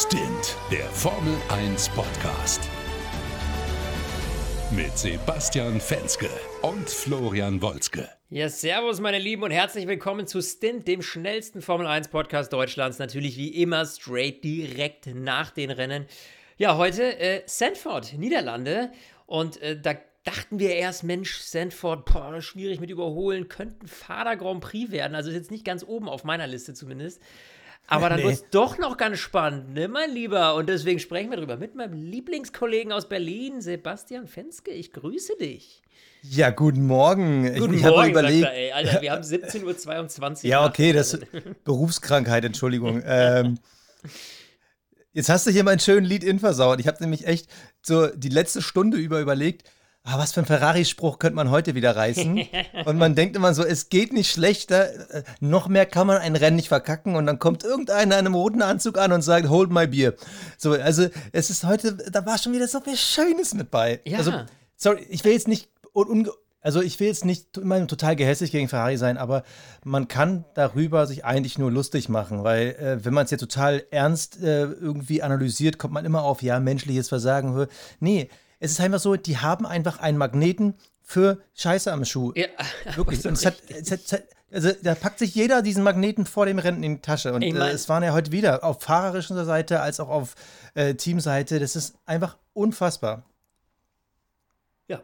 Stint, der Formel 1 Podcast. Mit Sebastian Fenske und Florian Wolzke. Ja, servus, meine Lieben, und herzlich willkommen zu Stint, dem schnellsten Formel 1 Podcast Deutschlands. Natürlich wie immer straight direkt nach den Rennen. Ja, heute äh, Sanford, Niederlande. Und äh, da dachten wir erst, Mensch, Sanford, boah, schwierig mit Überholen, könnten Vater Grand Prix werden. Also ist jetzt nicht ganz oben auf meiner Liste zumindest. Aber dann nee. wird es doch noch ganz spannend, ne, mein Lieber? Und deswegen sprechen wir drüber mit meinem Lieblingskollegen aus Berlin, Sebastian Fenske. Ich grüße dich. Ja, guten Morgen. Guten ich, ich Morgen, überlegt, er, ey. Alter, wir haben 17.22 Uhr. ja, okay, das ist Berufskrankheit, Entschuldigung. ähm, jetzt hast du hier mein schönes Lied in versaut. Ich habe nämlich echt so die letzte Stunde über überlegt, ah, was für ein Ferrari-Spruch könnte man heute wieder reißen? und man denkt immer so, es geht nicht schlechter, äh, noch mehr kann man ein Rennen nicht verkacken und dann kommt irgendeiner in einem roten Anzug an und sagt, hold my beer. So, also es ist heute, da war schon wieder so viel Schönes mit bei. Ja. Also, sorry, ich will jetzt nicht also ich will jetzt nicht immer total gehässig gegen Ferrari sein, aber man kann darüber sich eigentlich nur lustig machen, weil äh, wenn man es jetzt total ernst äh, irgendwie analysiert, kommt man immer auf, ja, menschliches Versagen. Nee, es ist einfach so, die haben einfach einen Magneten für Scheiße am Schuh. Ja, wirklich. Und es hat, es hat, also da packt sich jeder diesen Magneten vor dem Rennen in die Tasche. Und äh, es waren ja heute wieder auf fahrerischer Seite als auch auf äh, Teamseite. Das ist einfach unfassbar. Ja.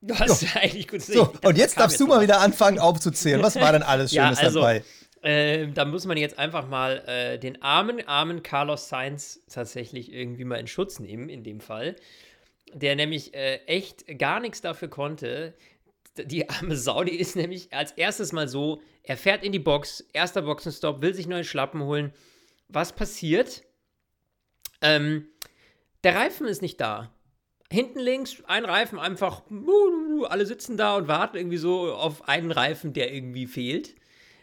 Du hast ja. eigentlich gut so, Und jetzt darfst du mal wieder anfangen aufzuzählen. Was war denn alles Schönes ja, also, dabei? Äh, da muss man jetzt einfach mal äh, den armen, armen Carlos Sainz tatsächlich irgendwie mal in Schutz nehmen, in dem Fall der nämlich äh, echt gar nichts dafür konnte. Die arme Sau, die ist nämlich als erstes mal so, er fährt in die Box, erster Boxenstopp, will sich neue Schlappen holen. Was passiert? Ähm, der Reifen ist nicht da. Hinten links ein Reifen einfach, alle sitzen da und warten irgendwie so auf einen Reifen, der irgendwie fehlt.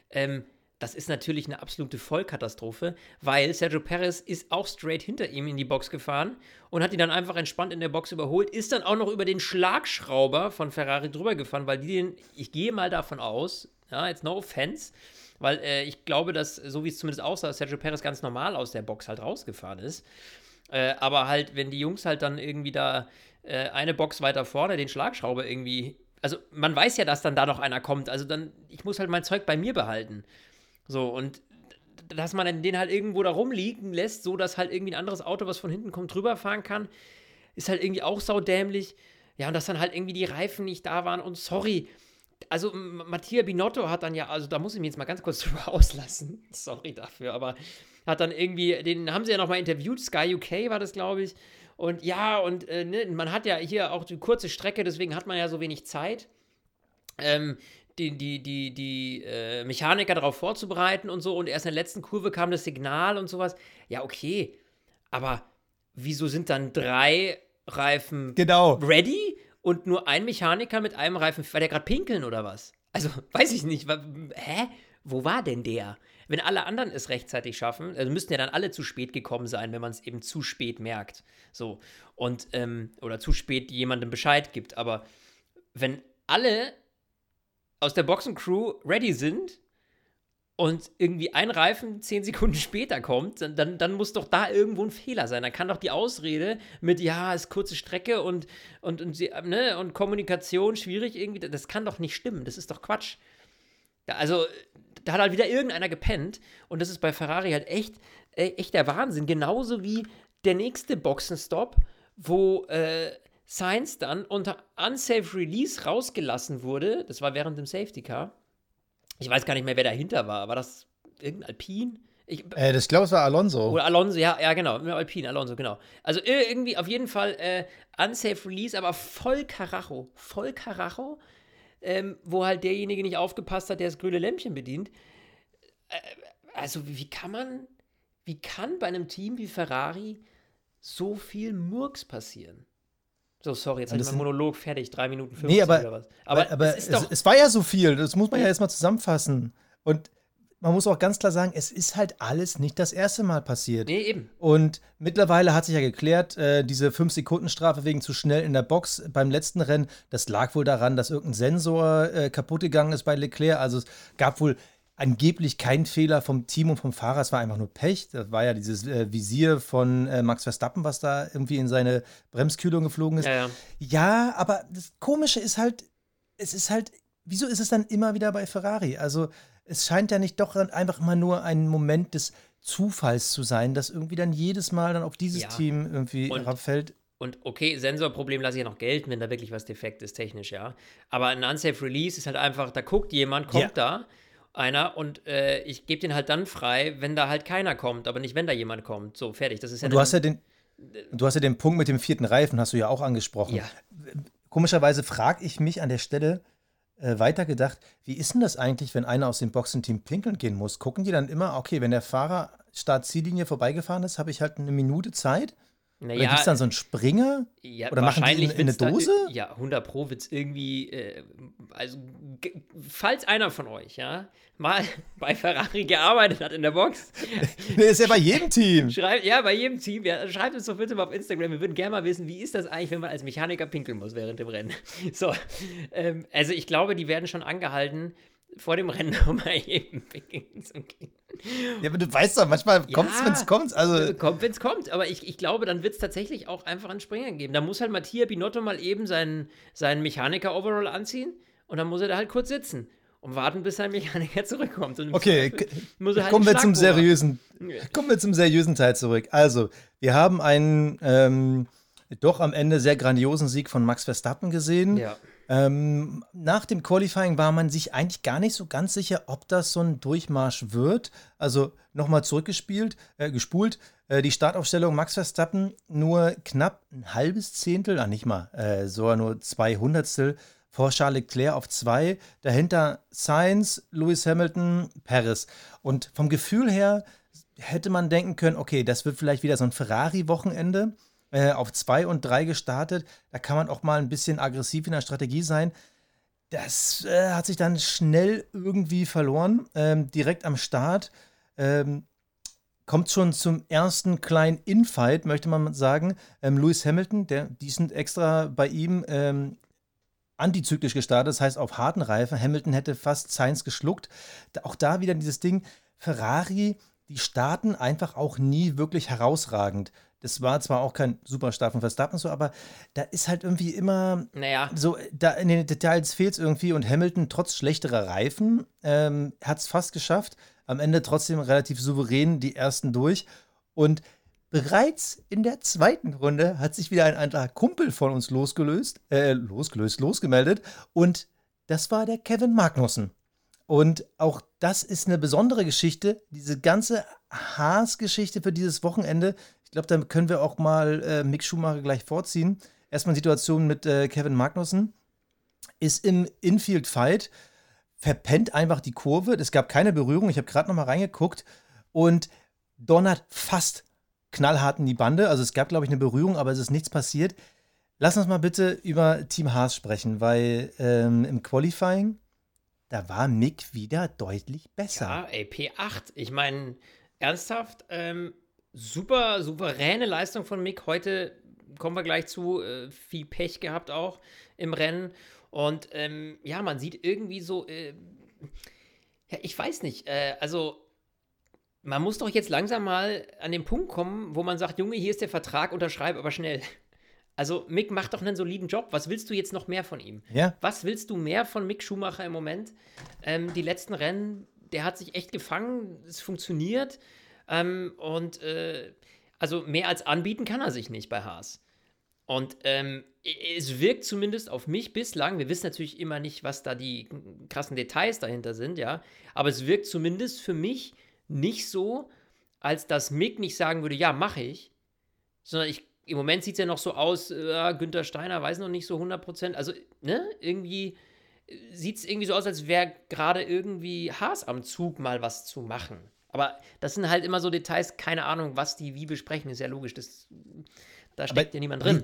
Ähm, das ist natürlich eine absolute Vollkatastrophe, weil Sergio Perez ist auch straight hinter ihm in die Box gefahren und hat ihn dann einfach entspannt in der Box überholt, ist dann auch noch über den Schlagschrauber von Ferrari drüber gefahren, weil die den, ich gehe mal davon aus, ja, jetzt no offense, weil äh, ich glaube, dass, so wie es zumindest aussah, Sergio Perez ganz normal aus der Box halt rausgefahren ist. Äh, aber halt, wenn die Jungs halt dann irgendwie da äh, eine Box weiter vorne den Schlagschrauber irgendwie also man weiß ja, dass dann da noch einer kommt. Also dann, ich muss halt mein Zeug bei mir behalten. So, und dass man den halt irgendwo da rumliegen lässt, so dass halt irgendwie ein anderes Auto, was von hinten kommt, drüber fahren kann, ist halt irgendwie auch saudämlich. Ja, und dass dann halt irgendwie die Reifen nicht da waren und sorry. Also, Mattia Binotto hat dann ja, also da muss ich mich jetzt mal ganz kurz drüber auslassen. Sorry dafür, aber hat dann irgendwie, den haben sie ja nochmal interviewt, Sky UK war das, glaube ich. Und ja, und äh, ne, man hat ja hier auch die kurze Strecke, deswegen hat man ja so wenig Zeit. Ähm, die, die, die, die äh, Mechaniker darauf vorzubereiten und so. Und erst in der letzten Kurve kam das Signal und sowas. Ja, okay. Aber wieso sind dann drei Reifen genau. ready und nur ein Mechaniker mit einem Reifen? War der gerade pinkeln oder was? Also, weiß ich nicht. Hä? Wo war denn der? Wenn alle anderen es rechtzeitig schaffen, also müssten ja dann alle zu spät gekommen sein, wenn man es eben zu spät merkt. So. Und, ähm, oder zu spät jemandem Bescheid gibt. Aber wenn alle aus der Boxencrew ready sind und irgendwie ein Reifen zehn Sekunden später kommt, dann, dann muss doch da irgendwo ein Fehler sein. Dann kann doch die Ausrede mit, ja, ist kurze Strecke und, und, und, ne, und Kommunikation schwierig irgendwie, das kann doch nicht stimmen. Das ist doch Quatsch. Also, da hat halt wieder irgendeiner gepennt und das ist bei Ferrari halt echt, äh, echt der Wahnsinn. Genauso wie der nächste Boxenstopp, wo äh, Sainz dann unter Unsafe Release rausgelassen wurde. Das war während dem Safety Car. Ich weiß gar nicht mehr, wer dahinter war. War das irgendein Alpine? Ich, äh, das glaube, es war Alonso. Oder Alonso, ja, ja, genau. Alpine, Alonso, genau. Also irgendwie auf jeden Fall äh, Unsafe Release, aber voll Karacho. Voll Karacho, ähm, wo halt derjenige nicht aufgepasst hat, der das grüne Lämpchen bedient. Äh, also, wie kann man, wie kann bei einem Team wie Ferrari so viel Murks passieren? So, sorry, jetzt ich meinen Monolog fertig, drei Minuten 50 nee, aber, oder was. Aber, aber es, es, es, war ja so viel, das muss man ja jetzt mal zusammenfassen. Und man muss auch ganz klar sagen, es ist halt alles nicht das erste Mal passiert. Nee, eben. Und mittlerweile hat sich ja geklärt, äh, diese 5-Sekunden-Strafe wegen zu schnell in der Box beim letzten Rennen, das lag wohl daran, dass irgendein Sensor äh, kaputt gegangen ist bei Leclerc. Also es gab wohl angeblich kein Fehler vom Team und vom Fahrer, es war einfach nur Pech. Das war ja dieses äh, Visier von äh, Max Verstappen, was da irgendwie in seine Bremskühlung geflogen ist. Ja, ja. Ja, aber das Komische ist halt, es ist halt, wieso ist es dann immer wieder bei Ferrari? Also es scheint ja nicht doch einfach immer nur ein Moment des Zufalls zu sein, dass irgendwie dann jedes Mal dann auf dieses Ja. Team irgendwie Und- herabfällt. Und okay, Sensorproblem lasse ich ja noch gelten, wenn da wirklich was defekt ist, technisch, ja. Aber ein Unsafe Release ist halt einfach, da guckt jemand, kommt Ja. da einer und äh, ich gebe den halt dann frei, wenn da halt keiner kommt, aber nicht, wenn da jemand kommt. So, fertig. Das ist ja Und du hast ja den, du hast ja den Punkt mit dem vierten Reifen, hast du ja auch angesprochen. Ja. Komischerweise frage ich mich an der Stelle äh, weitergedacht, wie ist denn das eigentlich, wenn einer aus dem Boxenteam pinkeln gehen muss? Gucken die dann immer, okay, wenn der Fahrer Start-Ziellinie vorbeigefahren ist, habe ich halt eine Minute Zeit? Oder naja, gibt es dann so einen Springer? Ja, Oder machen die wahrscheinlich in- in eine da Dose? ir- ja, 100 Pro wird es irgendwie, äh, also, falls einer von euch, ja, mal bei Ferrari gearbeitet hat in der Box, Nee, ist ja bei jedem Team. schreibt, ja, bei jedem Team, ja, schreibt uns doch bitte mal auf Instagram, wir würden gerne mal wissen, wie ist das eigentlich, wenn man als Mechaniker pinkeln muss während dem Rennen. So, ähm, also ich glaube, die werden schon angehalten, vor dem Rennen nochmal eben pinkeln zu gehen. Ja, aber du weißt doch, manchmal Ja. kommt's, wenn's kommt. Also, Kommt, wenn es kommt. Aber ich, ich glaube, dann wird es tatsächlich auch einfach einen Springer geben. Da muss halt Mattia Binotto mal eben seinen, seinen Mechaniker-Overall anziehen und dann muss er da halt kurz sitzen und warten, bis sein Mechaniker zurückkommt. Okay, er halt kommen wir zum seriösen, kommen wir zum seriösen Teil zurück. Also, wir haben einen ähm, doch am Ende sehr grandiosen Sieg von Max Verstappen gesehen. Ja. Ähm, nach dem Qualifying war man sich eigentlich gar nicht so ganz sicher, ob das so ein Durchmarsch wird. Also nochmal zurückgespielt, äh, gespult. Äh, die Startaufstellung Max Verstappen nur knapp ein halbes Zehntel, ah nicht mal, äh, sogar nur zwei Hundertstel vor Charles Leclerc auf zwei. Dahinter Sainz, Lewis Hamilton, Perez. Und vom Gefühl her hätte man denken können, okay, das wird vielleicht wieder so ein Ferrari-Wochenende äh, auf 2 und 3 gestartet. Da kann man auch mal ein bisschen aggressiv in der Strategie sein. Das äh, hat sich dann schnell irgendwie verloren. Ähm, direkt am Start ähm, kommt schon zum ersten kleinen Infight, möchte man sagen. Ähm, Lewis Hamilton, der, die sind extra bei ihm ähm, antizyklisch gestartet, das heißt auf harten Reifen. Hamilton hätte fast Sainz geschluckt. Auch da wieder dieses Ding, Ferrari, die starten einfach auch nie wirklich herausragend. Das war zwar auch kein Superstart von Verstappen so, aber da ist halt irgendwie immer Naja, so, da in den Details fehlt es irgendwie und Hamilton trotz schlechterer Reifen ähm, hat es fast geschafft. Am Ende trotzdem relativ souverän die ersten durch. Und bereits in der zweiten Runde hat sich wieder ein anderer Kumpel von uns losgelöst, äh, losgelöst, losgemeldet. Und das war der Kevin Magnussen. Und auch das ist eine besondere Geschichte. Diese ganze Haas-Geschichte für dieses Wochenende. Ich glaube, da können wir auch mal äh, Mick Schumacher gleich vorziehen. Erstmal Situation mit äh, Kevin Magnussen. Ist im Infield-Fight, verpennt einfach die Kurve. Es gab keine Berührung. Ich habe gerade noch mal reingeguckt und donnert fast knallhart in die Bande. Also es gab, glaube ich, eine Berührung, aber es ist nichts passiert. Lass uns mal bitte über Team Haas sprechen, weil ähm, im Qualifying, da war Mick wieder deutlich besser. ja, ey, P8. Ich meine, ernsthaft, ähm, super souveräne Leistung von Mick. Heute kommen wir gleich zu. Äh, viel Pech gehabt auch im Rennen. Und ähm, ja, man sieht irgendwie so, äh, ja, ich weiß nicht, äh, also man muss doch jetzt langsam mal an den Punkt kommen, wo man sagt, Junge, hier ist der Vertrag, unterschreib aber schnell. Also Mick macht doch einen soliden Job. Was willst du jetzt noch mehr von ihm? Ja, Was willst du mehr von Mick Schumacher im Moment? Ähm, die letzten Rennen, der hat sich echt gefangen, es funktioniert. Ähm, und äh, also mehr als anbieten kann er sich nicht bei Haas. Und ähm, es wirkt zumindest auf mich bislang, wir wissen natürlich immer nicht, was da die krassen Details dahinter sind, ja, aber es wirkt zumindest für mich nicht so, als dass Mick nicht sagen würde, ja, mache ich, sondern ich, im Moment sieht es ja noch so aus, äh, Günther Steiner weiß noch nicht so 100%, also, ne, irgendwie sieht es irgendwie so aus, als wäre gerade irgendwie Haas am Zug, mal was zu machen. Aber das sind halt immer so Details, keine Ahnung, was die wie besprechen, ist ja logisch, das, da steckt ja niemand drin.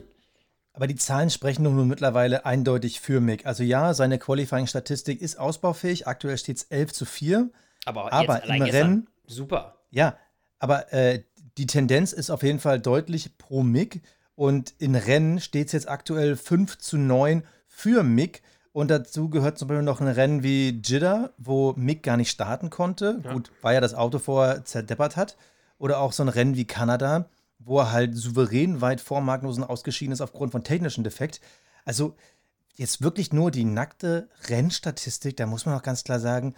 aber die Zahlen sprechen nun mittlerweile eindeutig für Mick. Also ja, seine Qualifying-Statistik ist ausbaufähig. Aktuell steht es 11 zu 4. Aber, Aber im Rennen- super. Ja, aber äh, die Tendenz ist auf jeden Fall deutlich pro Mick. Und in Rennen steht es jetzt aktuell 5 zu 9 für Mick. Und dazu gehört zum Beispiel noch ein Rennen wie Jeddah, wo Mick gar nicht starten konnte. Ja. Gut, weil er das Auto vorher zerdeppert hat. Oder auch so ein Rennen wie Kanada, wo er halt souverän weit vor Magnussen ausgeschieden ist aufgrund von technischen Defekt. Also jetzt wirklich nur die nackte Rennstatistik, da muss man auch ganz klar sagen,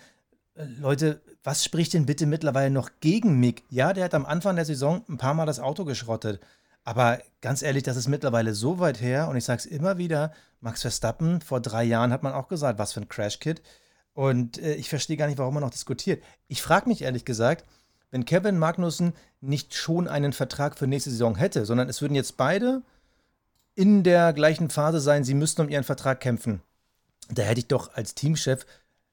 äh, Leute, was spricht denn bitte mittlerweile noch gegen Mick? Ja, der hat am Anfang der Saison ein paar Mal das Auto geschrottet. Aber ganz ehrlich, das ist mittlerweile so weit her und ich sage es immer wieder, Max Verstappen, vor drei Jahren hat man auch gesagt, was für ein Crash-Kit. Und äh, ich verstehe gar nicht, warum man noch diskutiert. Ich frage mich ehrlich gesagt, wenn Kevin Magnussen nicht schon einen Vertrag für nächste Saison hätte, sondern es würden jetzt beide in der gleichen Phase sein, sie müssten um ihren Vertrag kämpfen. Da hätte ich doch als Teamchef,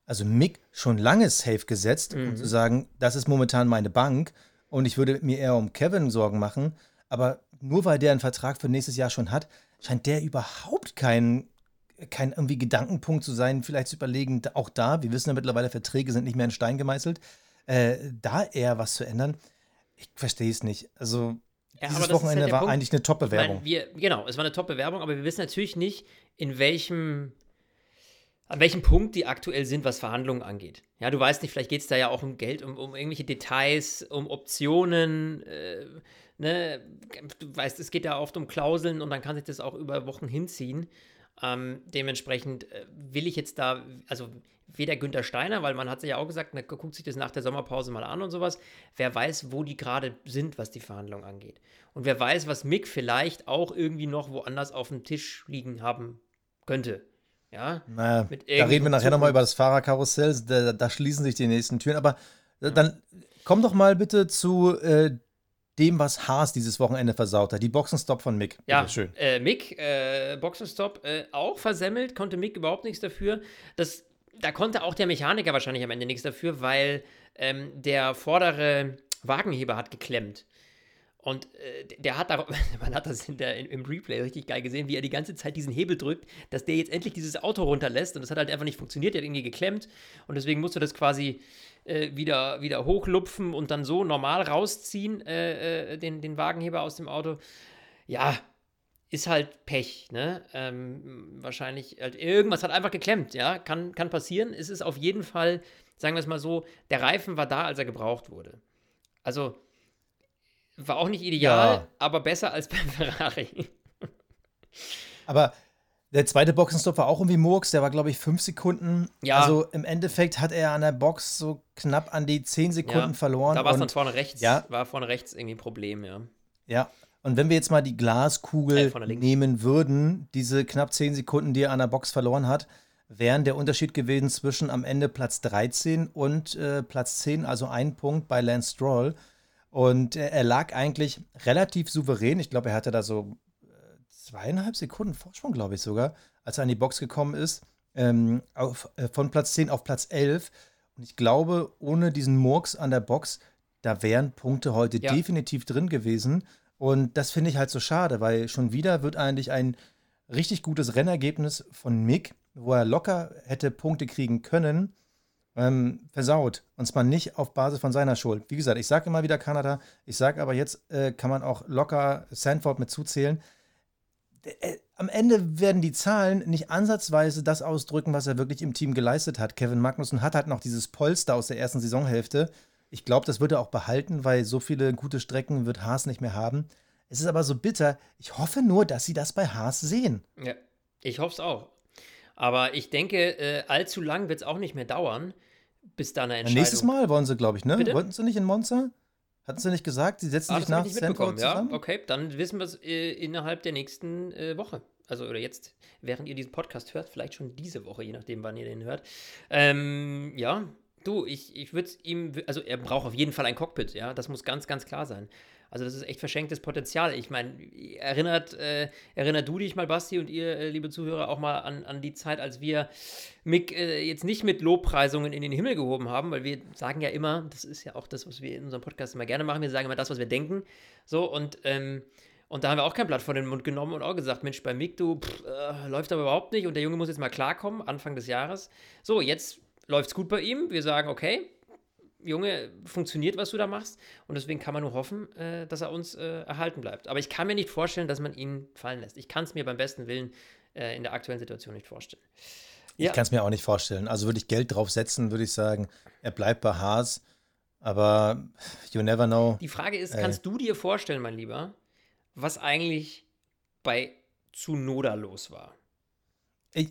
also Mick, schon lange safe gesetzt, mhm. um zu sagen, das ist momentan meine Bank und ich würde mir eher um Kevin Sorgen machen. Aber nur weil der einen Vertrag für nächstes Jahr schon hat, scheint der überhaupt kein, kein irgendwie Gedankenpunkt zu sein, vielleicht zu überlegen, auch da, wir wissen ja mittlerweile, Verträge sind nicht mehr in Stein gemeißelt, äh, da eher was zu ändern. Ich verstehe es nicht. Also, ja, dieses Wochenende halt war Punkt. eigentlich eine Top-Bewerbung. Genau, es war eine Top-Bewerbung, aber wir wissen natürlich nicht, in welchem an welchem Punkt die aktuell sind, was Verhandlungen angeht. Ja, du weißt nicht, vielleicht geht es da ja auch um Geld, um, um irgendwelche Details, um Optionen, äh, ne, du weißt, es geht ja oft um Klauseln und dann kann sich das auch über Wochen hinziehen. Ähm, dementsprechend äh, will ich jetzt da, also weder Günther Steiner, weil man hat sich ja auch gesagt, na, guckt sich das nach der Sommerpause mal an und sowas. Wer weiß, wo die gerade sind, was die Verhandlungen angeht. Und wer weiß, was Mick vielleicht auch irgendwie noch woanders auf dem Tisch liegen haben könnte. Ja, naja, da reden wir nachher nochmal über das Fahrerkarussell, da, da, schließen sich die nächsten Türen. Aber äh, dann komm doch mal bitte zu äh, dem, was Haas dieses Wochenende versaut hat. Die Boxenstopp von Mick. Ja, schön. Äh, Mick, äh, Boxenstopp, äh, auch versemmelt, konnte Mick überhaupt nichts dafür. Das, da konnte auch der Mechaniker wahrscheinlich am Ende nichts dafür, weil ähm, der vordere Wagenheber hat geklemmt. Und äh, der hat da, man hat das in der, im Replay richtig geil gesehen, wie er die ganze Zeit diesen Hebel drückt, dass der jetzt endlich dieses Auto runterlässt. Und das hat halt einfach nicht funktioniert, der hat irgendwie geklemmt. Und deswegen musste das quasi äh, wieder, wieder hochlupfen und dann so normal rausziehen, äh, äh, den, den Wagenheber aus dem Auto. Ja, ist halt Pech, ne? Ähm, wahrscheinlich, halt irgendwas hat einfach geklemmt, ja? Kann, kann passieren. Es ist auf jeden Fall, sagen wir es mal so, der Reifen war da, als er gebraucht wurde. Also, war auch nicht ideal, ja. aber besser als beim Ferrari. aber der zweite Boxenstopp war auch irgendwie Murks, der war, glaube ich, fünf Sekunden. Ja. Also im Endeffekt hat er an der Box so knapp an die zehn Sekunden ja. verloren. Da war es dann vorne rechts. Ja. War vorne rechts irgendwie ein Problem, ja. Ja. Und wenn wir jetzt mal die Glaskugel äh, nehmen würden, diese knapp zehn Sekunden, die er an der Box verloren hat, wären der Unterschied gewesen zwischen am Ende Platz 13 und äh, Platz 10, also ein Punkt bei Lance Stroll. Und äh, er lag eigentlich relativ souverän. Ich glaube, er hatte da so zweieinhalb Sekunden Vorsprung, glaube ich sogar, als er an die Box gekommen ist, ähm, auf, äh, von Platz 10 auf Platz 11. Und ich glaube, ohne diesen Murks an der Box, da wären Punkte heute ja. definitiv drin gewesen. Und das finde ich halt so schade, weil schon wieder wird eigentlich ein richtig gutes Rennergebnis von Mick, wo er locker hätte Punkte kriegen können, ähm, versaut. Und zwar nicht auf Basis von seiner Schuld. Wie gesagt, ich sage immer wieder Kanada, ich sage aber jetzt äh, kann man auch locker Sanford mit zuzählen. Äh, am Ende werden die Zahlen nicht ansatzweise das ausdrücken, was er wirklich im Team geleistet hat. Kevin Magnussen hat halt noch dieses Polster aus der ersten Saisonhälfte. Ich glaube, das wird er auch behalten, weil so viele gute Strecken wird Haas nicht mehr haben. Es ist aber so bitter. Ich hoffe nur, dass sie das bei Haas sehen. Ja, ich hoffe es auch. Aber ich denke, äh, allzu lang wird es auch nicht mehr dauern, bis da eine Entscheidung. Nächstes Mal wollen sie, glaube ich, ne? Bitte? Wollten sie nicht in Monza? Hatten sie nicht gesagt, sie setzen ah, sich nach zusammen? Ja, okay, dann wissen wir es äh, innerhalb der nächsten äh, Woche. Also, oder jetzt, während ihr diesen Podcast hört, vielleicht schon diese Woche, je nachdem, wann ihr den hört. Ähm, ja, du, ich, ich würde es ihm, also er braucht auf jeden Fall ein Cockpit, ja, das muss ganz, ganz klar sein. Also das ist echt verschenktes Potenzial. Ich meine, erinnert, äh, erinnert du dich mal, Basti, und ihr, äh, liebe Zuhörer, auch mal an, an die Zeit, als wir Mick äh, jetzt nicht mit Lobpreisungen in den Himmel gehoben haben, weil wir sagen ja immer, das ist ja auch das, was wir in unserem Podcast immer gerne machen, wir sagen immer das, was wir denken. So, und, ähm, und da haben wir auch kein Blatt vor den Mund genommen und auch gesagt, Mensch, bei Mick, du, pff, äh, läuft aber überhaupt nicht und der Junge muss jetzt mal klarkommen, Anfang des Jahres. So, jetzt läuft es gut bei ihm. Wir sagen, okay, Junge, funktioniert, was du da machst. Und deswegen kann man nur hoffen, äh, dass er uns äh, erhalten bleibt. Aber ich kann mir nicht vorstellen, dass man ihn fallen lässt. Ich kann es mir beim besten Willen äh, in der aktuellen Situation nicht vorstellen. Ja. Ich kann es mir auch nicht vorstellen. Also würde ich Geld drauf setzen, würde ich sagen, er bleibt bei Haas. Aber you never know. Die Frage ist, kannst du dir vorstellen, mein Lieber, was eigentlich bei Tsunoda los war? Ich,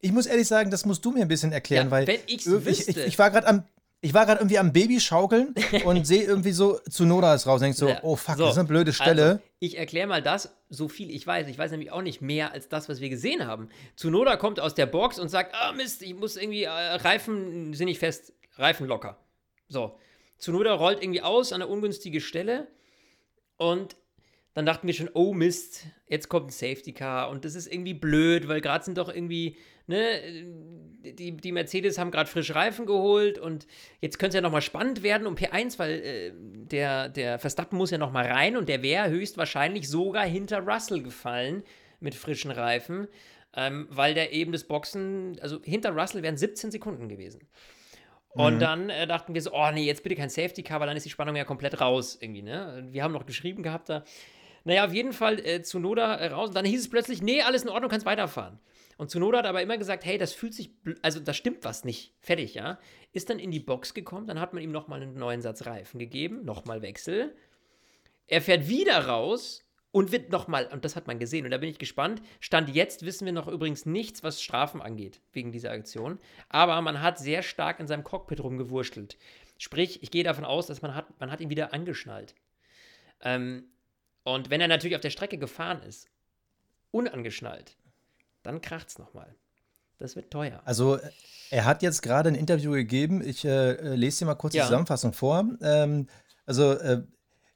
ich muss ehrlich sagen, das musst du mir ein bisschen erklären, ja, weil ich, wüsste. ich, ich war gerade am ich war gerade irgendwie am Baby schaukeln und sehe irgendwie so Tsunoda ist raus und denke so, ja. oh fuck, so, das ist eine blöde Stelle. Also, ich erkläre mal das, so viel ich weiß. Ich weiß nämlich auch nicht mehr als das, was wir gesehen haben. Tsunoda kommt aus der Box und sagt, ah Mist, ich muss irgendwie, äh, Reifen sind nicht fest, Reifen locker. So, Tsunoda rollt irgendwie aus an eine ungünstige Stelle und dann dachten wir schon, oh Mist, jetzt kommt ein Safety Car und das ist irgendwie blöd, weil gerade sind doch irgendwie, ne, die, die Mercedes haben gerade frisch Reifen geholt und jetzt könnte es ja nochmal spannend werden um P1, weil äh, der, der Verstappen muss ja nochmal rein und der wäre höchstwahrscheinlich sogar hinter Russell gefallen mit frischen Reifen, ähm, weil der eben das Boxen, also hinter Russell wären 17 Sekunden gewesen. Und mhm. dann äh, dachten wir so, oh nee, jetzt bitte kein Safety Car, weil dann ist die Spannung ja komplett raus irgendwie, ne? Wir haben noch geschrieben gehabt da. Naja, auf jeden Fall äh, Zunoda äh, raus. Und dann hieß es plötzlich, nee, alles in Ordnung, kannst weiterfahren. Und Zunoda hat aber immer gesagt, hey, das fühlt sich, also da stimmt was nicht. Fertig, ja. Ist dann in die Box gekommen, dann hat man ihm nochmal einen neuen Satz Reifen gegeben, nochmal Wechsel. Er fährt wieder raus und wird nochmal, und das hat man gesehen, und da bin ich gespannt. Stand jetzt wissen wir noch übrigens nichts, was Strafen angeht, wegen dieser Aktion. Aber man hat sehr stark in seinem Cockpit rumgewurschtelt. Sprich, ich gehe davon aus, dass man hat, man hat ihn wieder angeschnallt. Ähm, und wenn er natürlich auf der Strecke gefahren ist, unangeschnallt, dann kracht es nochmal. Das wird teuer. Also, er hat jetzt gerade ein Interview gegeben. Ich äh, lese dir mal kurz ja. die Zusammenfassung vor. Ähm, also, äh,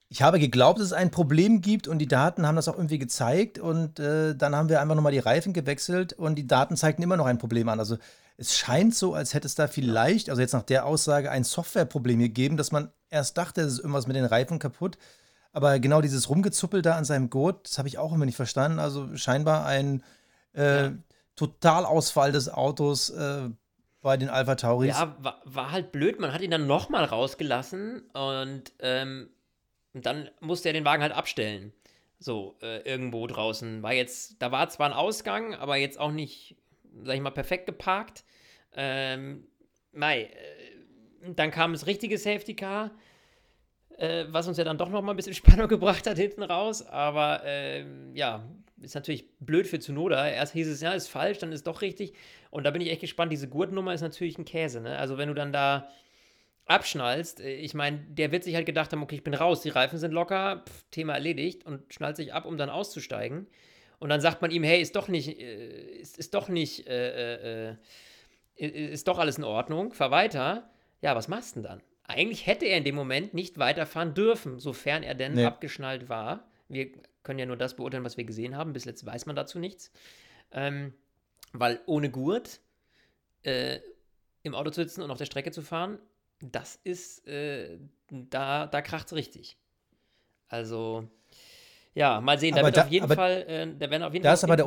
ich habe geglaubt, dass es ein Problem gibt und die Daten haben das auch irgendwie gezeigt und äh, dann haben wir einfach nochmal die Reifen gewechselt und die Daten zeigten immer noch ein Problem an. Also es scheint so, als hätte es da vielleicht, also jetzt nach der Aussage, ein Softwareproblem gegeben, dass man erst dachte, es ist irgendwas mit den Reifen kaputt. Aber genau dieses Rumgezuppel da an seinem Gurt, das habe ich auch immer nicht verstanden. Also scheinbar ein äh, ja. Totalausfall des Autos äh, bei den Alpha Tauris. Ja, war, war, halt blöd. Man hat ihn dann nochmal rausgelassen und ähm, dann musste er den Wagen halt abstellen. So, äh, irgendwo draußen. War jetzt, da war zwar ein Ausgang, aber jetzt auch nicht, sag ich mal, perfekt geparkt. Ähm, Mai, äh, dann kam das richtige Safety Car, äh, was uns ja dann doch noch mal ein bisschen Spannung gebracht hat hinten raus. Aber äh, ja, ist natürlich blöd für Zunoda. Erst hieß es, ja, ist falsch, dann ist doch richtig. Und da bin ich echt gespannt. Diese Gurtnummer ist natürlich ein Käse. Ne? Also, wenn du dann da abschnallst, äh, ich meine, der wird sich halt gedacht haben, okay, ich bin raus, die Reifen sind locker, pff, Thema erledigt und schnallt sich ab, um dann auszusteigen. Und dann sagt man ihm, hey, ist doch nicht, äh, ist, ist doch nicht, äh, äh, äh ist doch alles in Ordnung, fahr weiter. Ja, was machst du denn dann? Eigentlich hätte er in dem Moment nicht weiterfahren dürfen, sofern er denn nee. abgeschnallt war. Wir können ja nur das beurteilen, was wir gesehen haben. Bis jetzt weiß man dazu nichts. Ähm, weil ohne Gurt äh, im Auto zu sitzen und auf der Strecke zu fahren, das ist, äh, da, da kracht es richtig. Also, ja, mal sehen. Da aber wird da, auf jeden Fall, äh, da werden auf jeden da Fall. Ist aber der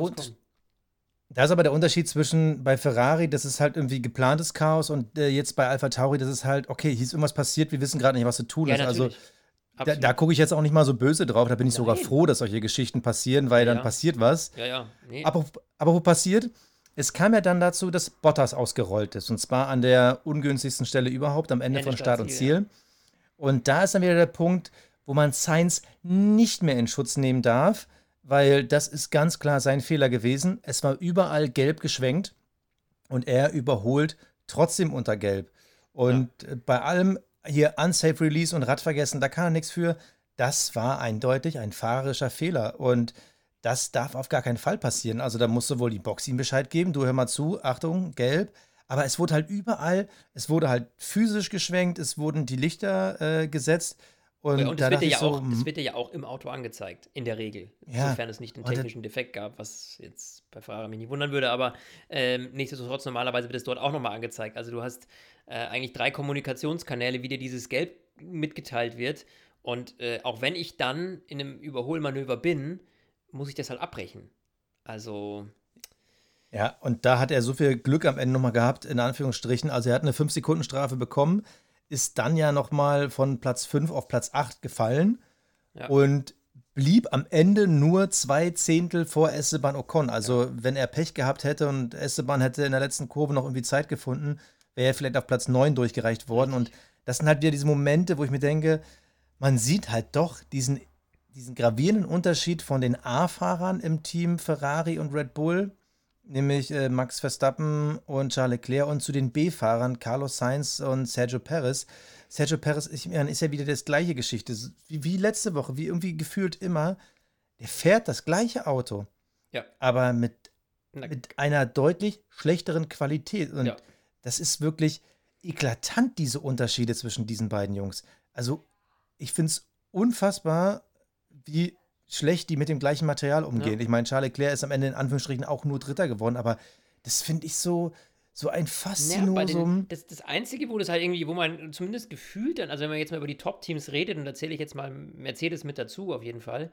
da ist aber der Unterschied zwischen bei Ferrari, das ist halt irgendwie geplantes Chaos und äh, jetzt bei Alpha Tauri, das ist halt, okay, hier ist irgendwas passiert, wir wissen gerade nicht, was zu tun ja, ist. Also da, da gucke ich jetzt auch nicht mal so böse drauf, da bin ich Nein. sogar froh, dass solche Geschichten passieren, weil ja, dann passiert was. Ja, ja. Nee. Aber, aber wo passiert? Es kam ja dann dazu, dass Bottas ausgerollt ist. Und zwar an der ungünstigsten Stelle überhaupt, am Ende, Ende von Start und Ziel. Ja. Und da ist dann wieder der Punkt, wo man Sainz nicht mehr in Schutz nehmen darf, weil das ist ganz klar sein Fehler gewesen. Es war überall gelb geschwenkt und er überholt trotzdem unter gelb. Und ja. bei allem hier Unsafe Release und Radvergessen, da kann er nichts für. Das war eindeutig ein fahrerischer Fehler. Und das darf auf gar keinen Fall passieren. Also da musste wohl die Box ihm Bescheid geben. Du hör mal zu, Achtung, gelb. Aber es wurde halt überall, es wurde halt physisch geschwenkt, es wurden die Lichter äh, gesetzt. Und, und das, wird ja so, auch, das hm. wird ja auch im Auto angezeigt, in der Regel. Ja, Sofern es nicht einen technischen Defekt gab, was jetzt bei Ferrari mich nicht wundern würde, aber ähm, nichtsdestotrotz, normalerweise wird es dort auch nochmal angezeigt. Also du hast äh, eigentlich drei Kommunikationskanäle, wie dir dieses Gelb mitgeteilt wird. Und äh, auch wenn ich dann in einem Überholmanöver bin, muss ich das halt abbrechen. Also. Ja, und da hat er so viel Glück am Ende nochmal gehabt, in Anführungsstrichen. Also er hat eine 5-Sekunden-Strafe bekommen, ist dann ja nochmal von Platz 5 auf Platz 8 gefallen. Ja. Und blieb am Ende nur zwei Zehntel vor Esteban Ocon. Also, ja. wenn er Pech gehabt hätte und Esteban hätte in der letzten Kurve noch irgendwie Zeit gefunden, wäre er vielleicht auf Platz 9 durchgereicht worden. Und das sind halt wieder diese Momente, wo ich mir denke, man sieht halt doch diesen, diesen gravierenden Unterschied von den A-Fahrern im Team Ferrari und Red Bull, nämlich äh, Max Verstappen und Charles Leclerc, und zu den B-Fahrern Carlos Sainz und Sergio Perez. Sergio Perez ich, ist ja wieder das gleiche Geschichte, wie, wie letzte Woche, wie irgendwie gefühlt immer. Der fährt das gleiche Auto, ja. aber mit, mit einer deutlich schlechteren Qualität. Und ja. das ist wirklich eklatant, diese Unterschiede zwischen diesen beiden Jungs. Also, ich finde es unfassbar, wie schlecht die mit dem gleichen Material umgehen. Ja. Ich meine, Charles Leclerc ist am Ende in Anführungsstrichen auch nur Dritter geworden, aber das finde ich so, so ein Faszinosum. Ja, das, das Einzige, wo das halt irgendwie, wo man zumindest gefühlt dann, also wenn man jetzt mal über die Top-Teams redet, und da zähle ich jetzt mal Mercedes mit dazu, auf jeden Fall,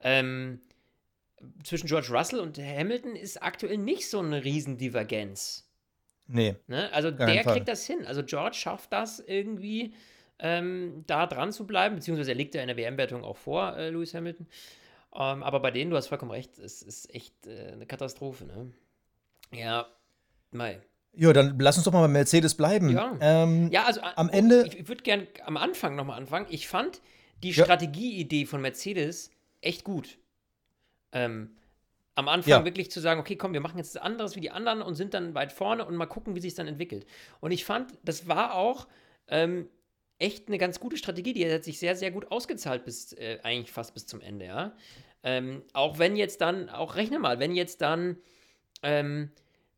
ähm, zwischen George Russell und Hamilton ist aktuell nicht so eine Riesendivergenz. Nee. Ne? Also der Fall. kriegt das hin. Also George schafft das irgendwie, ähm, da dran zu bleiben, beziehungsweise er liegt ja in der WM-Wertung auch vor, äh, Lewis Hamilton. Ähm, aber bei denen, du hast vollkommen recht, es ist echt äh, eine Katastrophe. Ne? Ja, Mai. Ja, dann lass uns doch mal bei Mercedes bleiben. Ja, ähm, ja also am Ende. Ich, ich würde gerne am Anfang nochmal anfangen. Ich fand die ja. Strategieidee von Mercedes echt gut. Ähm, am Anfang ja. wirklich zu sagen, okay, komm, wir machen jetzt das anderes wie die anderen und sind dann weit vorne und mal gucken, wie sich dann entwickelt. Und ich fand, das war auch ähm, echt eine ganz gute Strategie, die hat sich sehr, sehr gut ausgezahlt bis äh, eigentlich fast bis zum Ende, ja. Ähm, auch wenn jetzt dann, auch rechne mal, wenn jetzt dann ähm,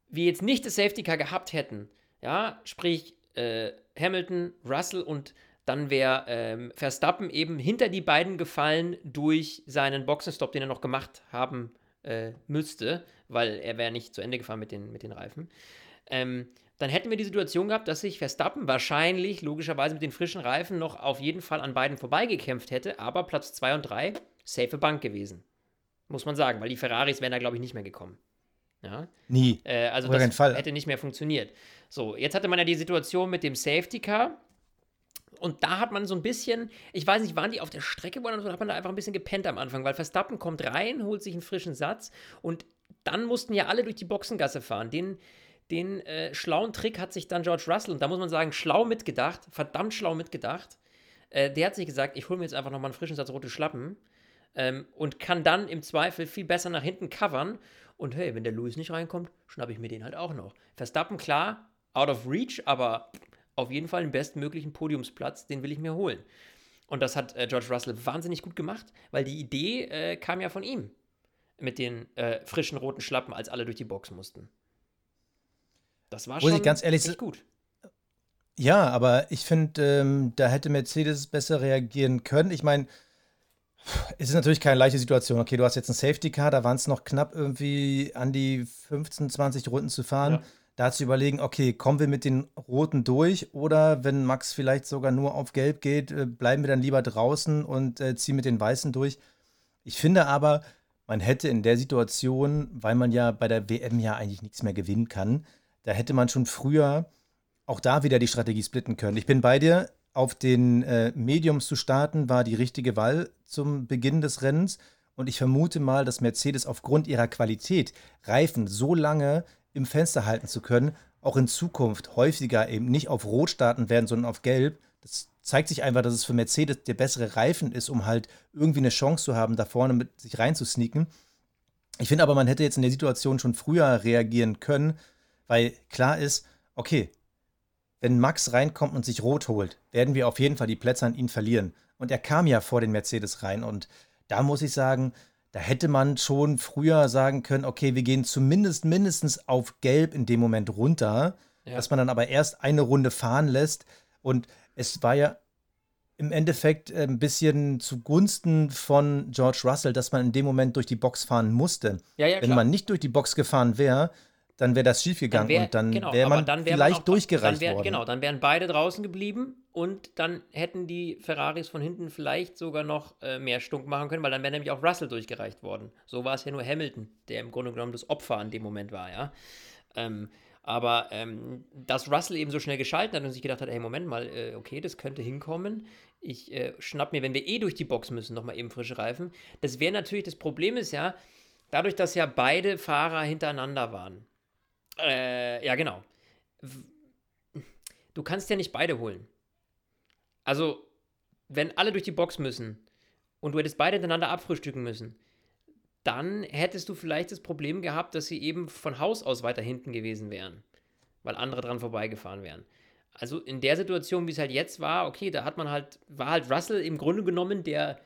wir jetzt nicht das Safety Car gehabt hätten, ja, sprich äh, Hamilton, Russell und dann wäre ähm, Verstappen eben hinter die beiden gefallen durch seinen Boxenstopp, den er noch gemacht haben äh, müsste, weil er wäre nicht zu Ende gefahren mit den, mit den Reifen. Ähm, dann hätten wir die Situation gehabt, dass sich Verstappen wahrscheinlich, logischerweise mit den frischen Reifen, noch auf jeden Fall an beiden vorbeigekämpft hätte, aber Platz 2 und 3, safe Bank gewesen. Muss man sagen, weil die Ferraris wären da, glaube ich, nicht mehr gekommen. Ja? Nie. Äh, also Auf das Fall. hätte nicht mehr funktioniert. So, jetzt hatte man ja die Situation mit dem Safety Car. Und da hat man so ein bisschen, ich weiß nicht, waren die auf der Strecke oder hat man da einfach ein bisschen gepennt am Anfang, weil Verstappen kommt rein, holt sich einen frischen Satz und dann mussten ja alle durch die Boxengasse fahren. Den, den äh, schlauen Trick hat sich dann George Russell, und da muss man sagen, schlau mitgedacht, verdammt schlau mitgedacht. Äh, der hat sich gesagt, ich hole mir jetzt einfach nochmal einen frischen Satz rote Schlappen ähm, und kann dann im Zweifel viel besser nach hinten covern und hey, wenn der Lewis nicht reinkommt, schnappe ich mir den halt auch noch. Verstappen, klar, out of reach, aber auf jeden Fall den bestmöglichen Podiumsplatz, den will ich mir holen. Und das hat äh, George Russell wahnsinnig gut gemacht, weil die Idee äh, kam ja von ihm. Mit den äh, frischen roten Schlappen, als alle durch die Box mussten. Das war Muss schon ich ganz ehrlich echt gut. Ja, aber ich finde, ähm, da hätte Mercedes besser reagieren können. Ich meine, es ist natürlich keine leichte Situation. Okay, du hast jetzt ein Safety Car, da waren es noch knapp irgendwie an die 15, 20 Runden zu fahren. Ja. Da zu überlegen, okay, kommen wir mit den Roten durch oder wenn Max vielleicht sogar nur auf Gelb geht, äh, bleiben wir dann lieber draußen und äh, ziehen mit den Weißen durch. Ich finde aber, man hätte in der Situation, weil man ja bei der WM ja eigentlich nichts mehr gewinnen kann, da hätte man schon früher auch da wieder die Strategie splitten können. Ich bin bei dir, auf den äh, Mediums zu starten, war die richtige Wahl zum Beginn des Rennens. Und ich vermute mal, dass Mercedes aufgrund ihrer Qualität, Reifen so lange im Fenster halten zu können, auch in Zukunft häufiger eben nicht auf Rot starten werden, sondern auf Gelb. Das zeigt sich einfach, dass es für Mercedes der bessere Reifen ist, um halt irgendwie eine Chance zu haben, da vorne mit sich reinzusneaken. Ich finde aber, man hätte jetzt in der Situation schon früher reagieren können, weil klar ist, okay, wenn Max reinkommt und sich rot holt, werden wir auf jeden Fall die Plätze an ihn verlieren. Und er kam ja vor den Mercedes rein. Und da muss ich sagen, da hätte man schon früher sagen können, okay, wir gehen zumindest mindestens auf Gelb in dem Moment runter, ja. dass man dann aber erst eine Runde fahren lässt. Und es war ja im Endeffekt ein bisschen zugunsten von George Russell, dass man in dem Moment durch die Box fahren musste. Ja, ja, Wenn man nicht durch die Box gefahren wäre, dann wäre das schiefgegangen wär, und dann genau, wäre man dann wär vielleicht man auch, durchgereicht wär, worden. Genau, dann wären beide draußen geblieben und dann hätten die Ferraris von hinten vielleicht sogar noch äh, mehr Stunk machen können, weil dann wäre nämlich auch Russell durchgereicht worden. So war es ja nur Hamilton, der im Grunde genommen das Opfer an dem Moment war, ja. Ähm, Aber ähm, dass Russell eben so schnell geschalten hat und sich gedacht hat, hey, Moment mal, äh, okay, das könnte hinkommen. Ich äh, schnapp mir, wenn wir eh durch die Box müssen, nochmal eben frische Reifen. Das wäre natürlich, das Problem ist ja, dadurch, dass ja beide Fahrer hintereinander waren. Äh, ja, genau. Du kannst ja nicht beide holen. Also, wenn alle durch die Box müssen und du hättest beide hintereinander abfrühstücken müssen, dann hättest du vielleicht das Problem gehabt, dass sie eben von Haus aus weiter hinten gewesen wären, weil andere dran vorbeigefahren wären. Also in der Situation, wie es halt jetzt war, okay, da hat man halt, war halt Russell im Grunde genommen, der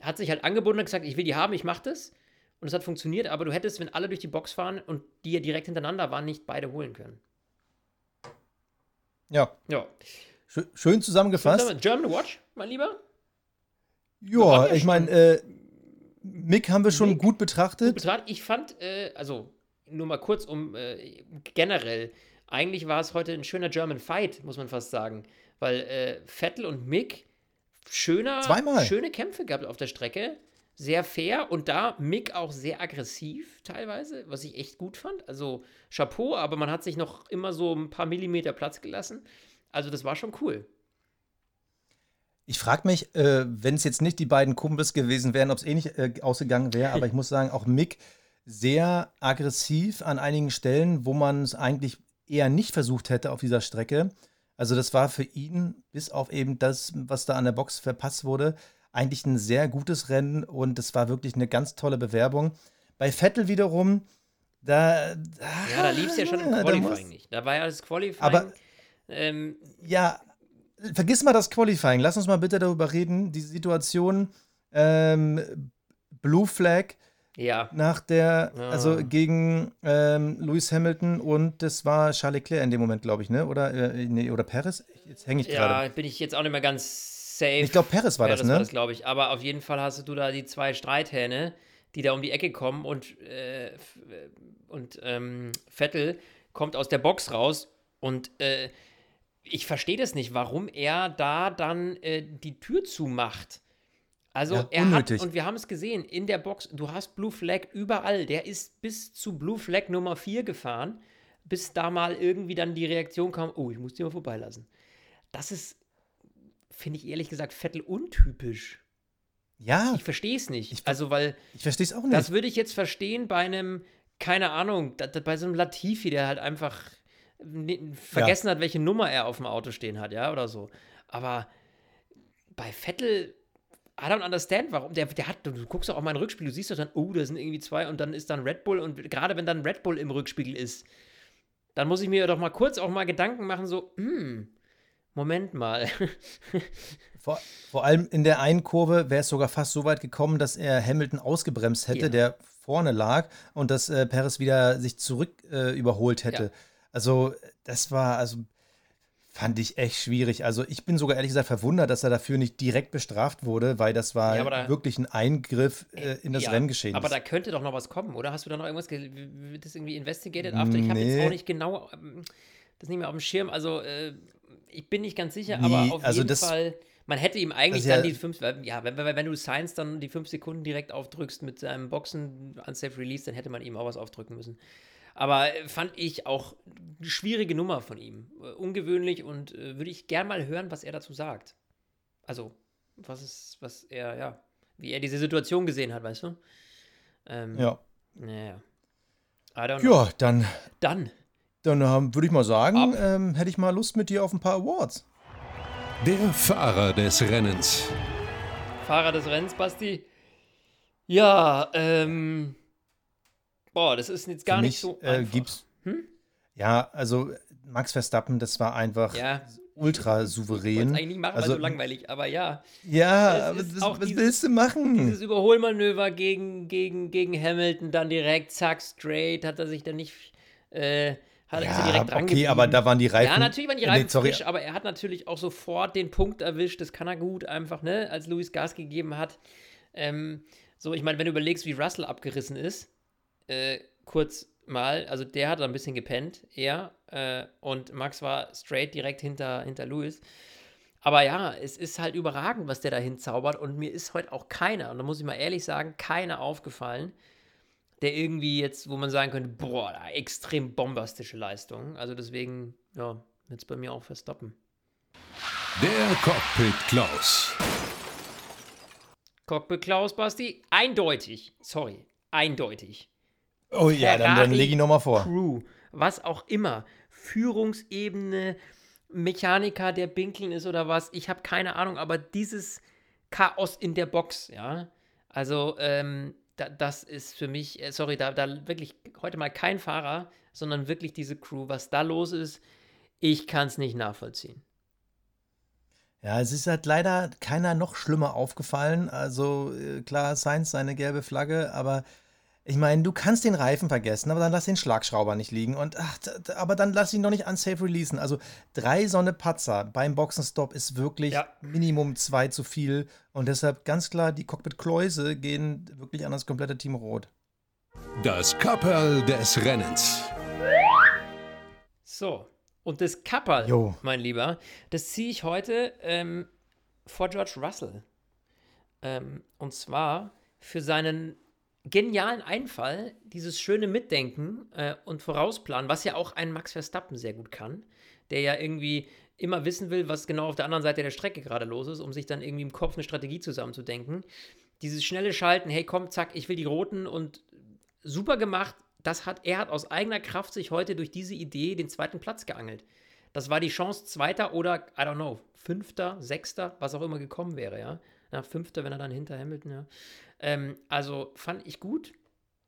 hat sich halt angeboten und gesagt, ich will die haben, ich mach das. Und es hat funktioniert, aber du hättest, wenn alle durch die Box fahren und die ja direkt hintereinander waren, nicht beide holen können. Ja. Ja. Schön zusammengefasst. German Watch, mein Lieber? Ja, ich meine, äh, Mick haben wir schon Mick, gut betrachtet. Gut betrachtet. Ich fand, äh, also nur mal kurz um äh, generell, eigentlich war es heute ein schöner German Fight, muss man fast sagen. Weil äh, Vettel und Mick schöner, Zweimal. schöne Kämpfe gehabt auf der Strecke. Sehr fair und da Mick auch sehr aggressiv teilweise, was ich echt gut fand. Also Chapeau, aber man hat sich noch immer so ein paar Millimeter Platz gelassen. Also das war schon cool. Ich frage mich, äh, wenn es jetzt nicht die beiden Kumpels gewesen wären, ob es eh nicht äh, ausgegangen wäre, aber ich muss sagen, auch Mick sehr aggressiv an einigen Stellen, wo man es eigentlich eher nicht versucht hätte auf dieser Strecke. Also das war für ihn, bis auf eben das, was da an der Box verpasst wurde, eigentlich ein sehr gutes Rennen und es war wirklich eine ganz tolle Bewerbung. Bei Vettel wiederum, da. Ja, da lief es ja schon im Qualifying nicht. Da war ja das Qualifying. Aber, ähm, ja, vergiss mal das Qualifying. Lass uns mal bitte darüber reden. Die Situation ähm, Blue Flag ja. nach der, ja. also gegen ähm, Lewis Hamilton und das war Charles Leclerc in dem Moment, glaube ich, ne? Oder, äh, nee, oder Perez? Jetzt hänge ich gerade. Ja, bin ich jetzt auch nicht mehr ganz safe. Ich glaube, Perez war Perez das, ne? war das, glaube ich. Aber auf jeden Fall hast du da die zwei Streithähne, die da um die Ecke kommen und, äh, und ähm, Vettel kommt aus der Box raus und äh, ich verstehe das nicht, warum er da dann äh, die Tür zumacht. Also ja, er unnötig. hat, und wir haben es gesehen, in der Box, du hast Blue Flag überall. Der ist bis zu Blue Flag Nummer 4 gefahren, bis da mal irgendwie dann die Reaktion kam, oh, ich muss die mal vorbeilassen. Das ist, finde ich ehrlich gesagt, Vettel untypisch. Ja. Ich verstehe es nicht. Ich, also, weil. Ich verstehe es auch nicht. Das würde ich jetzt verstehen bei einem, keine Ahnung, da, da, bei so einem Latifi, der halt einfach vergessen ja. hat, welche Nummer er auf dem Auto stehen hat, ja, oder so. Aber bei Vettel, I don't understand, warum. Der, der hat, du guckst doch auch mal ein Rückspiel, du siehst doch dann, oh, da sind irgendwie zwei und dann ist dann Red Bull und gerade wenn dann Red Bull im Rückspiegel ist, dann muss ich mir doch mal kurz auch mal Gedanken machen, so, hm, Moment mal. vor, vor, allem in der einen Kurve wäre es sogar fast so weit gekommen, dass er Hamilton ausgebremst hätte, ja. der vorne lag und dass äh, Perez wieder sich zurück äh, überholt hätte. Ja. Also, das war, also fand ich echt schwierig. Also, ich bin sogar ehrlich gesagt verwundert, dass er dafür nicht direkt bestraft wurde, weil das war ja, da, wirklich ein Eingriff äh, in das Renngeschehen. Aber da könnte doch noch was kommen, oder? Hast du da noch irgendwas, wird das irgendwie investigated after? Ich habe nee. jetzt auch nicht genau ähm, das nicht mehr auf dem Schirm. Also, äh, ich bin nicht ganz sicher, nee, aber auf also jeden das, Fall. Man hätte ihm eigentlich dann ja, die fünf, ja, wenn, wenn, wenn du Science dann die fünf Sekunden direkt aufdrückst mit seinem Boxen Unsafe Release, dann hätte man ihm auch was aufdrücken müssen. Aber äh, fand ich auch eine schwierige Nummer von ihm. Äh, ungewöhnlich und äh, würde ich gern mal hören, was er dazu sagt. Also, was ist, was er, ja, wie er diese Situation gesehen hat, weißt du? Ähm, ja. Naja. Ja, dann. Dann. Dann ähm, würde ich mal sagen, ähm, hätte ich mal Lust mit dir auf ein paar Awards. Der Fahrer des Rennens. Fahrer des Rennens, Basti. Ja, ähm, Boah, das ist jetzt gar nicht so äh, gibt's, hm? Ja, also Max Verstappen, das war einfach ja. ultra souverän. Ich eigentlich machen, also so langweilig, aber ja. Ja, aber das, was dieses, willst du machen? Dieses Überholmanöver gegen, gegen, gegen Hamilton, dann direkt, zack, straight, hat er sich dann nicht. Äh, hat ja, er direkt okay, aber da waren die Reifen. Ja, natürlich waren die Reifen nee, sorry. frisch, aber er hat natürlich auch sofort den Punkt erwischt. Das kann er gut einfach, ne? Als Louis Gas gegeben hat. Ähm, so, ich meine, wenn du überlegst, wie Russell abgerissen ist, äh, kurz mal, also der hat ein bisschen gepennt, er, äh, und Max war straight direkt hinter, hinter Lewis. Aber ja, es ist halt überragend, was der da hinzaubert und mir ist heute auch keiner, und da muss ich mal ehrlich sagen, keiner aufgefallen, der irgendwie jetzt, wo man sagen könnte, boah, extrem bombastische Leistung. Also deswegen, ja, jetzt bei mir auch Verstappen. Der Cockpit Klaus. Cockpit Klaus, Basti, eindeutig. Sorry, eindeutig. Oh ja, dann, dann lege ich nochmal vor. Crew, was auch immer. Führungsebene, Mechaniker, der Binkeln ist oder was. Ich habe keine Ahnung, aber dieses Chaos in der Box, ja. Also, ähm, da, das ist für mich, äh, sorry, da, da wirklich heute mal kein Fahrer, sondern wirklich diese Crew. Was da los ist, ich kann es nicht nachvollziehen. Ja, es ist halt leider keiner noch schlimmer aufgefallen. Also äh, klar, Sainz seine gelbe Flagge, aber ich meine, du kannst den Reifen vergessen, aber dann lass den Schlagschrauber nicht liegen. Und ach, aber dann lass ihn doch nicht unsafe releasen. Also drei Sonne Patzer beim Boxenstopp ist wirklich ja. Minimum zwei zu viel. Und deshalb ganz klar, die Cockpit-Kläuse gehen wirklich an das komplette Team Rot. Das Kapperl des Rennens. So, und das Kapperl, mein Lieber, das ziehe ich heute ähm, vor George Russell. Ähm, und zwar für seinen genialen Einfall, dieses schöne Mitdenken äh, und Vorausplanen, was ja auch ein Max Verstappen sehr gut kann, der ja irgendwie immer wissen will, was genau auf der anderen Seite der Strecke gerade los ist, um sich dann irgendwie im Kopf eine Strategie zusammenzudenken. Dieses schnelle Schalten, hey komm, zack, ich will die Roten und super gemacht. Das hat, er hat aus eigener Kraft sich heute durch diese Idee den zweiten Platz geangelt. Das war die Chance, Zweiter oder, I don't know, Fünfter, Sechster, was auch immer gekommen wäre, ja. Ja Fünfter, wenn er dann hinter Hamilton, ja. Ähm, also fand ich gut,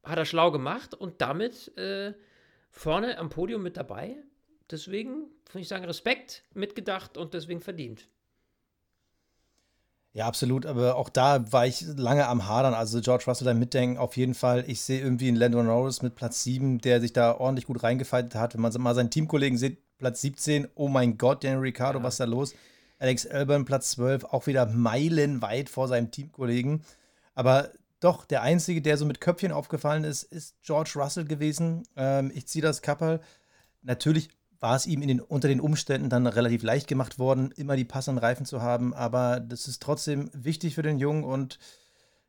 hat er schlau gemacht und damit äh, vorne am Podium mit dabei. Deswegen, würde ich sagen, Respekt mitgedacht und deswegen verdient. Ja, absolut, aber auch da war ich lange am Hadern. Also George Russell da mitdenken, auf jeden Fall. Ich sehe irgendwie einen Landon Norris mit Platz 7, der sich da ordentlich gut reingefaltet hat. Wenn man mal seinen Teamkollegen sieht, Platz 17, oh mein Gott, Daniel Ricciardo, ja. was ist da los? Alex Albon, Platz 12, auch wieder meilenweit vor seinem Teamkollegen. Aber doch, der Einzige, der so mit Köpfchen aufgefallen ist, ist George Russell gewesen. Ähm, ich ziehe das Kappel. Natürlich war es ihm den, unter den Umständen dann relativ leicht gemacht worden, immer die passenden Reifen zu haben. Aber das ist trotzdem wichtig für den Jungen und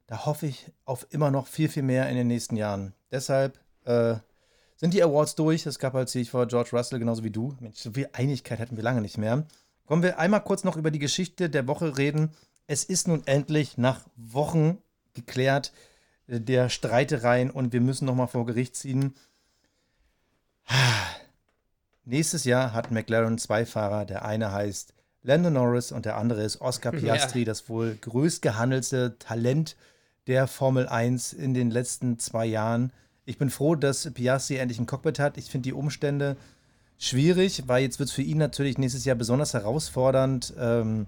da hoffe ich auf immer noch viel, viel mehr in den nächsten Jahren. Deshalb äh, sind die Awards durch. Das Kappel ziehe ich vor George Russell genauso wie du. Mensch, so viel Einigkeit hatten wir lange nicht mehr. Kommen wir einmal kurz noch über die Geschichte der Woche reden. Es ist nun endlich nach Wochen geklärt, äh, der Streitereien und wir müssen nochmal vor Gericht ziehen. Nächstes Jahr hat McLaren zwei Fahrer. Der eine heißt Lando Norris und der andere ist Oscar Piastri, ja. das wohl größt gehandelte Talent der Formel 1 in den letzten zwei Jahren. Ich bin froh, dass Piastri endlich ein Cockpit hat. Ich finde die Umstände schwierig, weil jetzt wird es für ihn natürlich nächstes Jahr besonders herausfordernd ähm,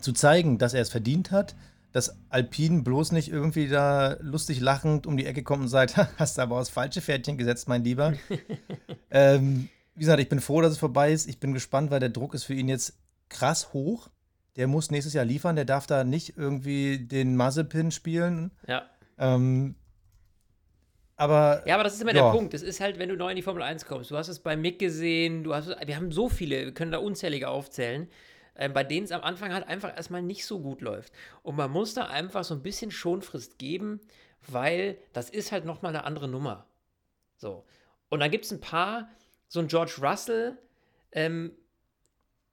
zu zeigen, dass er es verdient hat dass Alpine bloß nicht irgendwie da lustig lachend um die Ecke kommt und sagt, hast du aber aufs falsche Pferdchen gesetzt, mein Lieber. ähm, wie gesagt, ich bin froh, dass es vorbei ist. Ich bin gespannt, weil der Druck ist für ihn jetzt krass hoch. Der muss nächstes Jahr liefern. Der darf da nicht irgendwie den Mazepin spielen. Ja. Ähm, aber. Ja, aber das ist immer ja. der Punkt. Das ist halt, wenn du neu in die Formel 1 kommst. Du hast es bei Mick gesehen. Du hast, wir haben so viele, wir können da unzählige aufzählen äh, bei denen es am Anfang halt einfach erstmal nicht so gut läuft. Und man muss da einfach so ein bisschen Schonfrist geben, weil das ist halt nochmal eine andere Nummer. So. Und dann gibt es ein paar, so ein George Russell, ähm,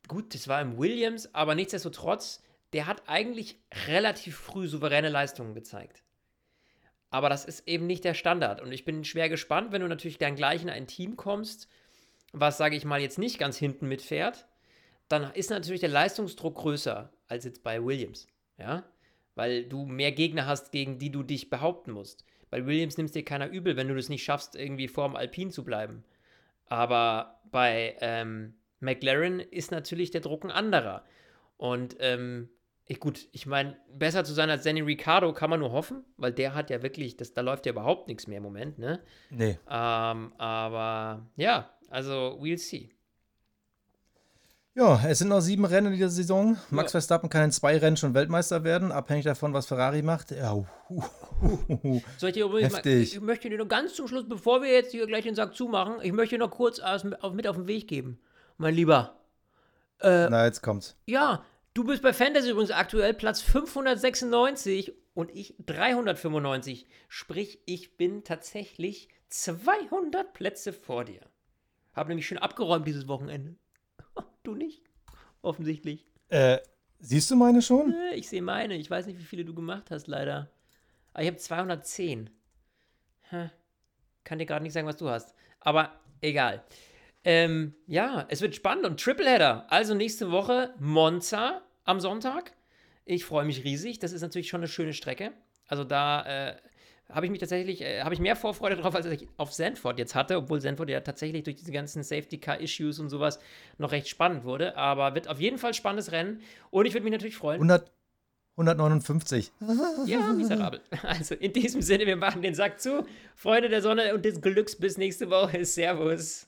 gut, das war im Williams, aber nichtsdestotrotz, der hat eigentlich relativ früh souveräne Leistungen gezeigt. Aber das ist eben nicht der Standard. Und ich bin schwer gespannt, wenn du natürlich dann gleich in ein Team kommst, was, sage ich mal, jetzt nicht ganz hinten mitfährt, dann ist natürlich der Leistungsdruck größer als jetzt bei Williams. Ja? Weil du mehr Gegner hast, gegen die du dich behaupten musst. Bei Williams nimmst dir keiner übel, wenn du es nicht schaffst, irgendwie vorm Alpin zu bleiben. Aber bei ähm, McLaren ist natürlich der Druck ein anderer. Und ähm, ich, gut, ich meine, besser zu sein als Danny Ricciardo kann man nur hoffen, weil der hat ja wirklich, das, da läuft ja überhaupt nichts mehr im Moment, ne? Nee. Ähm, aber ja, also we'll see. Ja, es sind noch sieben Rennen in dieser Saison. Max ja. Verstappen kann in zwei Rennen schon Weltmeister werden, abhängig davon, was Ferrari macht. Ja, uh, uh, Soll ich dir übrigens mal, ich möchte dir nur ganz zum Schluss, bevor wir jetzt hier gleich den Sack zumachen, ich möchte dir noch kurz aus, auf, mit auf den Weg geben. Mein Lieber. Äh, Na, jetzt kommt's. Ja, du bist bei Fantasy übrigens aktuell Platz 596 und ich 395. Sprich, ich bin tatsächlich 200 Plätze vor dir. Habe nämlich schön abgeräumt dieses Wochenende. Du nicht? Offensichtlich. Äh, siehst du meine schon? Äh, Ich sehe meine. Ich weiß nicht, wie viele du gemacht hast, leider. Aber ich habe 210. Hä. Kann dir gerade nicht sagen, was du hast. Aber egal. Ähm, ja, es wird spannend und Tripleheader. Also nächste Woche Monza am Sonntag. Ich freue mich riesig. Das ist natürlich schon eine schöne Strecke. Also da äh, habe ich mich tatsächlich, äh, habe ich mehr Vorfreude drauf, als ich auf Sanford jetzt hatte, obwohl Sanford ja tatsächlich durch diese ganzen Safety-Car-Issues und sowas noch recht spannend wurde. Aber wird auf jeden Fall spannendes Rennen. Und ich würde mich natürlich freuen. 100, 159. Ja, miserabel. Also in diesem Sinne, wir machen den Sack zu. Freunde der Sonne und des Glücks bis nächste Woche. Servus.